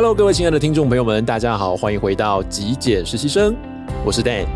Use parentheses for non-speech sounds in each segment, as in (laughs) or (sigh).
Hello，各位亲爱的听众朋友们，大家好，欢迎回到极简实习生，我是 Dan。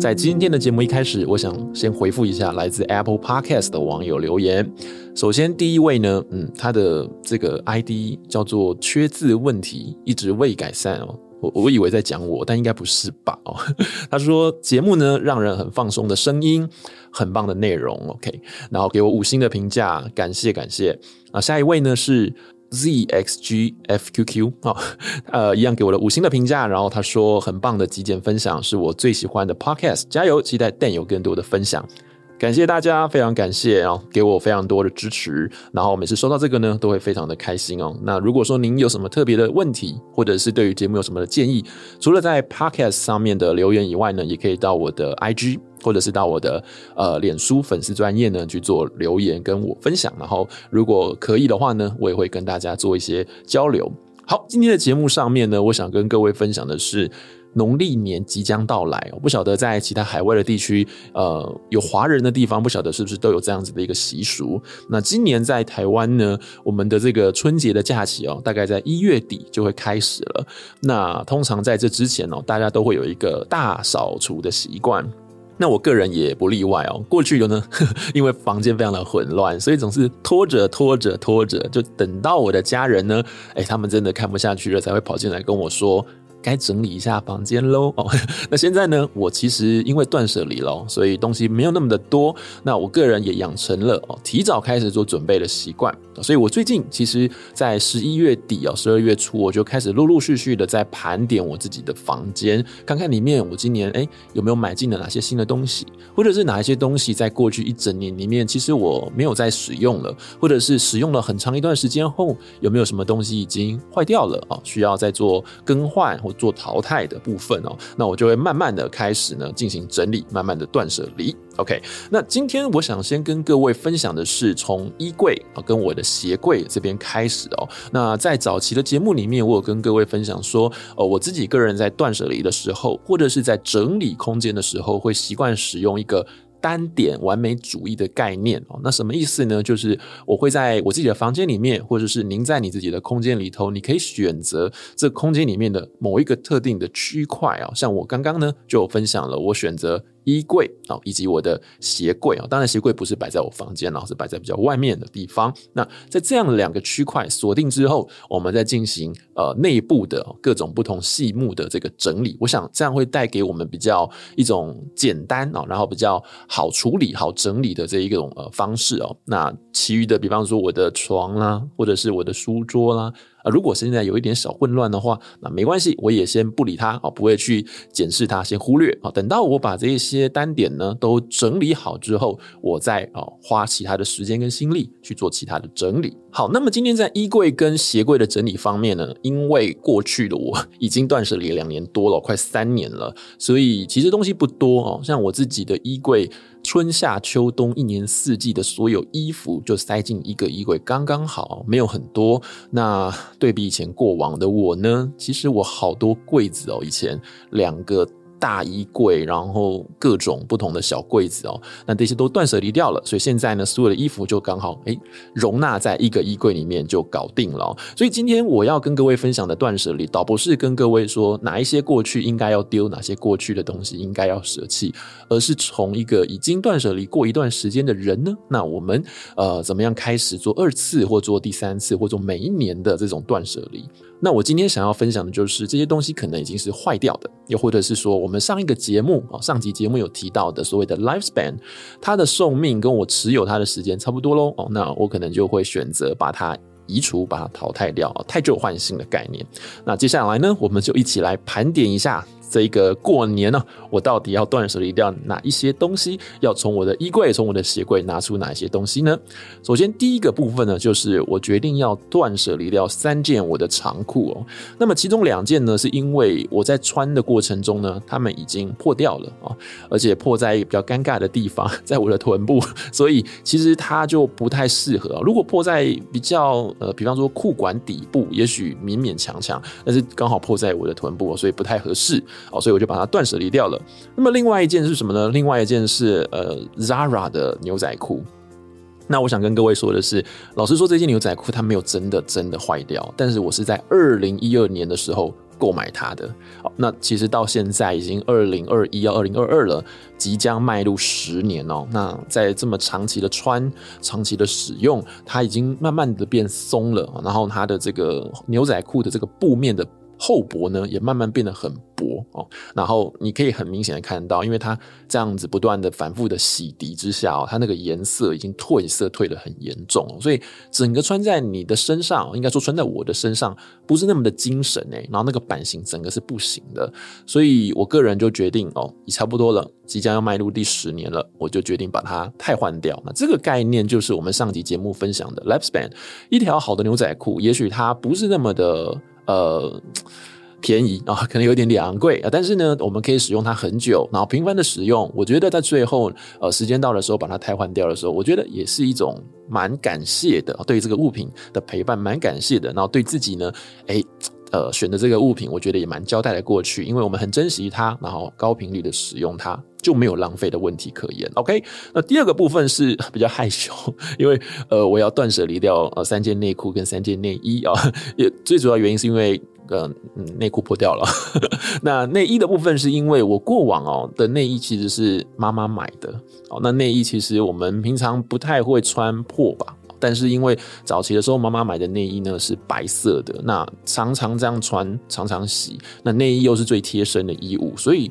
在今天的节目一开始，我想先回复一下来自 Apple Podcast 的网友留言。首先，第一位呢，嗯，他的这个 ID 叫做“缺字问题一直未改善”哦。我我以为在讲我，但应该不是吧？哦，他说节目呢让人很放松的声音，很棒的内容，OK，然后给我五星的评价，感谢感谢啊。下一位呢是 ZXGFQQ 啊，呃，一样给我的五星的评价，然后他说很棒的极简分享是我最喜欢的 Podcast，加油，期待 Dan 有更多的分享。感谢大家，非常感谢啊，给我非常多的支持。然后每次收到这个呢，都会非常的开心哦。那如果说您有什么特别的问题，或者是对于节目有什么的建议，除了在 Podcast 上面的留言以外呢，也可以到我的 IG 或者是到我的呃脸书粉丝专业呢去做留言跟我分享。然后如果可以的话呢，我也会跟大家做一些交流。好，今天的节目上面呢，我想跟各位分享的是。农历年即将到来，我不晓得在其他海外的地区，呃，有华人的地方，不晓得是不是都有这样子的一个习俗。那今年在台湾呢，我们的这个春节的假期哦，大概在一月底就会开始了。那通常在这之前哦，大家都会有一个大扫除的习惯。那我个人也不例外哦。过去有呢，(laughs) 因为房间非常的混乱，所以总是拖着拖着拖着，就等到我的家人呢，哎，他们真的看不下去了，才会跑进来跟我说。该整理一下房间喽哦。(laughs) 那现在呢，我其实因为断舍离了，所以东西没有那么的多。那我个人也养成了哦，提早开始做准备的习惯。所以我最近其实，在十一月底哦，十二月初我就开始陆陆续续的在盘点我自己的房间，看看里面我今年哎有没有买进了哪些新的东西，或者是哪一些东西在过去一整年里面，其实我没有再使用了，或者是使用了很长一段时间后，有没有什么东西已经坏掉了哦，需要再做更换或。做淘汰的部分哦，那我就会慢慢的开始呢进行整理，慢慢的断舍离。OK，那今天我想先跟各位分享的是从衣柜啊跟我的鞋柜这边开始哦。那在早期的节目里面，我有跟各位分享说，呃，我自己个人在断舍离的时候，或者是在整理空间的时候，会习惯使用一个。单点完美主义的概念哦，那什么意思呢？就是我会在我自己的房间里面，或者是您在你自己的空间里头，你可以选择这空间里面的某一个特定的区块啊。像我刚刚呢就分享了，我选择。衣柜啊，以及我的鞋柜啊，当然鞋柜不是摆在我房间，然后是摆在比较外面的地方。那在这样两个区块锁定之后，我们再进行呃内部的各种不同细目的这个整理。我想这样会带给我们比较一种简单啊，然后比较好处理、好整理的这一种呃方式哦。那其余的，比方说我的床啦，或者是我的书桌啦。如果现在有一点小混乱的话，那没关系，我也先不理它啊，不会去检视它，先忽略啊。等到我把这些单点呢都整理好之后，我再啊花其他的时间跟心力去做其他的整理。好，那么今天在衣柜跟鞋柜的整理方面呢，因为过去的我已经断舍离两年多了，快三年了，所以其实东西不多哦。像我自己的衣柜。春夏秋冬一年四季的所有衣服就塞进一个衣柜，刚刚好，没有很多。那对比以前过往的我呢，其实我好多柜子哦，以前两个。大衣柜，然后各种不同的小柜子哦，那这些都断舍离掉了，所以现在呢，所有的衣服就刚好诶容纳在一个衣柜里面就搞定了。所以今天我要跟各位分享的断舍离，倒不是跟各位说哪一些过去应该要丢，哪些过去的东西应该要舍弃，而是从一个已经断舍离过一段时间的人呢，那我们呃怎么样开始做二次或做第三次或做每一年的这种断舍离？那我今天想要分享的就是这些东西可能已经是坏掉的，又或者是说我们上一个节目啊，上集节目有提到的所谓的 lifespan，它的寿命跟我持有它的时间差不多喽哦，那我可能就会选择把它移除，把它淘汰掉，太旧换新的概念。那接下来呢，我们就一起来盘点一下。这一个过年呢、我到底要断舍离掉哪一些东西？要从我的衣柜、从我的鞋柜拿出哪一些东西呢？首先，第一个部分呢，就是我决定要断舍离掉三件我的长裤哦。那么其中两件呢，是因为我在穿的过程中呢，它们已经破掉了啊，而且破在一个比较尴尬的地方，(laughs) 在我的臀部，所以其实它就不太适合。如果破在比较呃，比方说裤管底部，也许勉勉强强，但是刚好破在我的臀部，所以不太合适。哦，所以我就把它断舍离掉了。那么另外一件是什么呢？另外一件是呃 Zara 的牛仔裤。那我想跟各位说的是，老实说，这件牛仔裤它没有真的真的坏掉，但是我是在二零一二年的时候购买它的。好，那其实到现在已经二零二一要二零二二了，即将迈入十年哦。那在这么长期的穿、长期的使用，它已经慢慢的变松了，然后它的这个牛仔裤的这个布面的。厚薄呢也慢慢变得很薄哦，然后你可以很明显的看到，因为它这样子不断的反复的洗涤之下哦，它那个颜色已经褪色褪得很严重，所以整个穿在你的身上，应该说穿在我的身上不是那么的精神诶，然后那个版型整个是不行的，所以我个人就决定哦，也差不多了，即将要迈入第十年了，我就决定把它汰换掉。那这个概念就是我们上集节目分享的 Lifespan，一条好的牛仔裤，也许它不是那么的。呃，便宜啊，可能有点点昂贵啊，但是呢，我们可以使用它很久，然后频繁的使用，我觉得在最后呃时间到的时候把它替换掉的时候，我觉得也是一种蛮感谢的，对这个物品的陪伴蛮感谢的，然后对自己呢，诶呃，选的这个物品，我觉得也蛮交代的过去，因为我们很珍惜它，然后高频率的使用它，就没有浪费的问题可言。OK，那第二个部分是比较害羞，因为呃，我要断舍离掉呃三件内裤跟三件内衣啊，(laughs) 也最主要原因是因为呃内裤破掉了，(laughs) 那内衣的部分是因为我过往哦的内衣其实是妈妈买的哦，那内衣其实我们平常不太会穿破吧。但是因为早期的时候，妈妈买的内衣呢是白色的，那常常这样穿，常常洗，那内衣又是最贴身的衣物，所以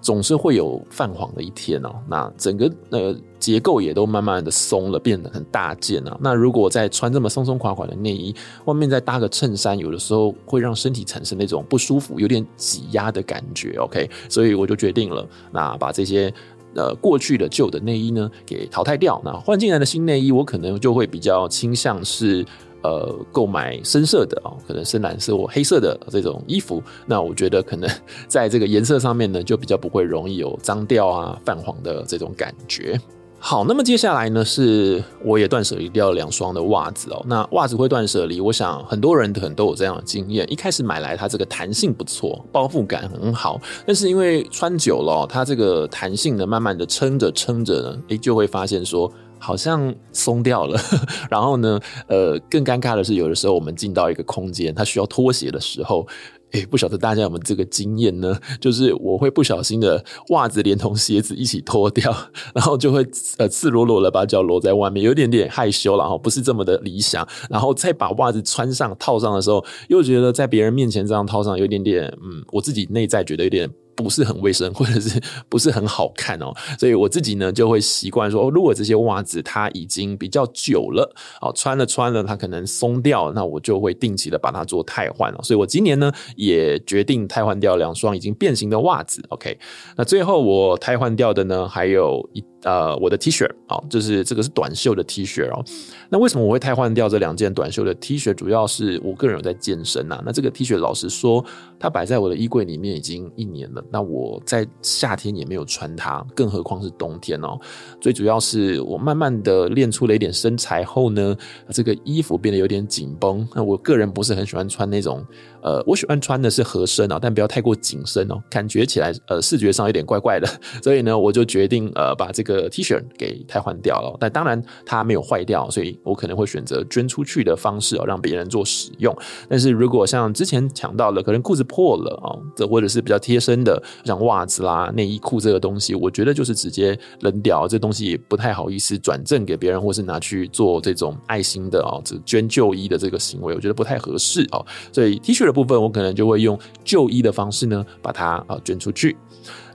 总是会有泛黄的一天哦。那整个呃结构也都慢慢的松了，变得很大件啊。那如果再穿这么松松垮垮的内衣，外面再搭个衬衫，有的时候会让身体产生那种不舒服、有点挤压的感觉。OK，所以我就决定了，那把这些。呃，过去的旧的内衣呢，给淘汰掉。那换进来的新内衣，我可能就会比较倾向是呃购买深色的啊，可能深蓝色或黑色的这种衣服。那我觉得可能 (laughs) 在这个颜色上面呢，就比较不会容易有脏掉啊、泛黄的这种感觉。好，那么接下来呢，是我也断舍离掉两双的袜子哦。那袜子会断舍离，我想很多人可能都有这样的经验。一开始买来它这个弹性不错，包覆感很好，但是因为穿久了，它这个弹性呢，慢慢的撑着撑着呢，诶，就会发现说好像松掉了。(laughs) 然后呢，呃，更尴尬的是，有的时候我们进到一个空间，它需要脱鞋的时候。诶，不晓得大家有没有这个经验呢？就是我会不小心的袜子连同鞋子一起脱掉，(laughs) 然后就会呃赤裸裸的把脚裸在外面，有点点害羞了哈，不是这么的理想。然后再把袜子穿上套上的时候，又觉得在别人面前这样套上有点点，嗯，我自己内在觉得有点。不是很卫生，(laughs) 或者是不是很好看哦，所以我自己呢就会习惯说，哦，如果这些袜子它已经比较久了，哦，穿了穿了它可能松掉，那我就会定期的把它做汰换了。所以我今年呢也决定汰换掉两双已经变形的袜子。OK，那最后我汰换掉的呢还有一。呃，我的 T 恤，哦，就是这个是短袖的 T 恤哦。那为什么我会汰换掉这两件短袖的 T 恤？主要是我个人有在健身呐。那这个 T 恤，老实说，它摆在我的衣柜里面已经一年了。那我在夏天也没有穿它，更何况是冬天哦。最主要是我慢慢的练出了一点身材后呢，这个衣服变得有点紧绷。那我个人不是很喜欢穿那种。呃，我喜欢穿的是合身哦，但不要太过紧身哦，感觉起来呃视觉上有点怪怪的，(laughs) 所以呢，我就决定呃把这个 T 恤给替换掉了。但当然它没有坏掉，所以我可能会选择捐出去的方式哦，让别人做使用。但是如果像之前讲到了，可能裤子破了哦，这或者是比较贴身的，像袜子啦、内衣裤这个东西，我觉得就是直接扔掉，这东西也不太好意思转赠给别人，或是拿去做这种爱心的哦，这捐旧衣的这个行为，我觉得不太合适哦。所以 T 恤的。部分我可能就会用旧衣的方式呢，把它啊捐出去。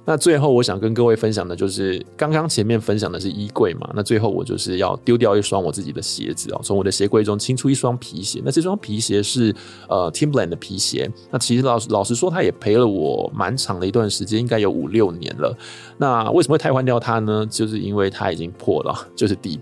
那最后我想跟各位分享的就是，刚刚前面分享的是衣柜嘛，那最后我就是要丢掉一双我自己的鞋子哦，从我的鞋柜中清出一双皮鞋。那这双皮鞋是呃 Timberland 的皮鞋。那其实老老实说，它也陪了我蛮长的一段时间，应该有五六年了。那为什么会太换掉它呢？就是因为它已经破了，就是底。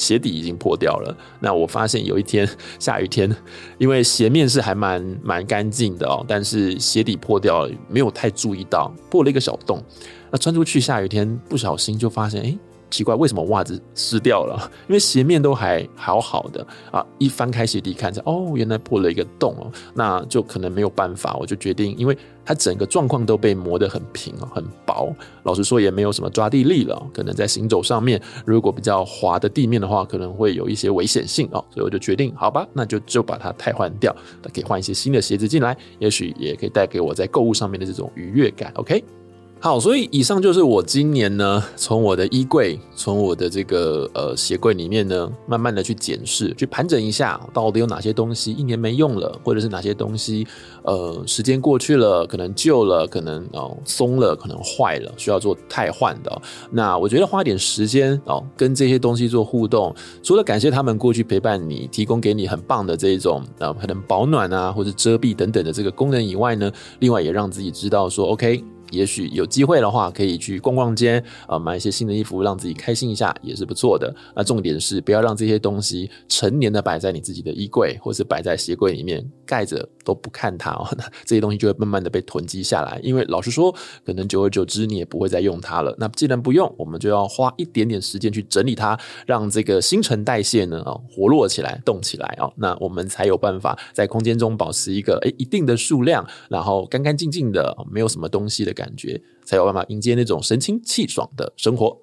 鞋底已经破掉了。那我发现有一天下雨天，因为鞋面是还蛮蛮干净的哦，但是鞋底破掉了，没有太注意到，破了一个小洞。那穿出去下雨天，不小心就发现，哎，奇怪，为什么袜子湿掉了？(laughs) 因为鞋面都还好好的啊，一翻开鞋底看着，哦，原来破了一个洞哦，那就可能没有办法，我就决定，因为它整个状况都被磨得很平哦，很薄，老实说也没有什么抓地力了，可能在行走上面，如果比较滑的地面的话，可能会有一些危险性哦，所以我就决定，好吧，那就就把它汰换掉，可以换一些新的鞋子进来，也许也可以带给我在购物上面的这种愉悦感，OK。好，所以以上就是我今年呢，从我的衣柜，从我的这个呃鞋柜里面呢，慢慢的去检视，去盘整一下，到底有哪些东西一年没用了，或者是哪些东西，呃，时间过去了，可能旧了，可能哦松了，可能坏了，需要做汰换的。那我觉得花点时间哦，跟这些东西做互动，除了感谢他们过去陪伴你，提供给你很棒的这种呃可能保暖啊，或者遮蔽等等的这个功能以外呢，另外也让自己知道说，OK。也许有机会的话，可以去逛逛街啊，买一些新的衣服，让自己开心一下，也是不错的。那重点是不要让这些东西成年的摆在你自己的衣柜，或是摆在鞋柜里面盖着都不看它哦。那 (laughs) 这些东西就会慢慢的被囤积下来。因为老实说，可能久而久之你也不会再用它了。那既然不用，我们就要花一点点时间去整理它，让这个新陈代谢呢啊活络起来、动起来啊。那我们才有办法在空间中保持一个诶一定的数量，然后干干净净的，没有什么东西的。感觉才有办法迎接那种神清气爽的生活。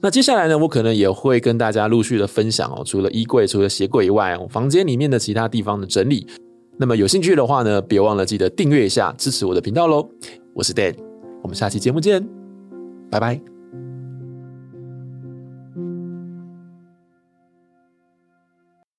那接下来呢，我可能也会跟大家陆续的分享哦，除了衣柜、除了鞋柜以外，房间里面的其他地方的整理。那么有兴趣的话呢，别忘了记得订阅一下，支持我的频道喽。我是 Dan，我们下期节目见，拜拜。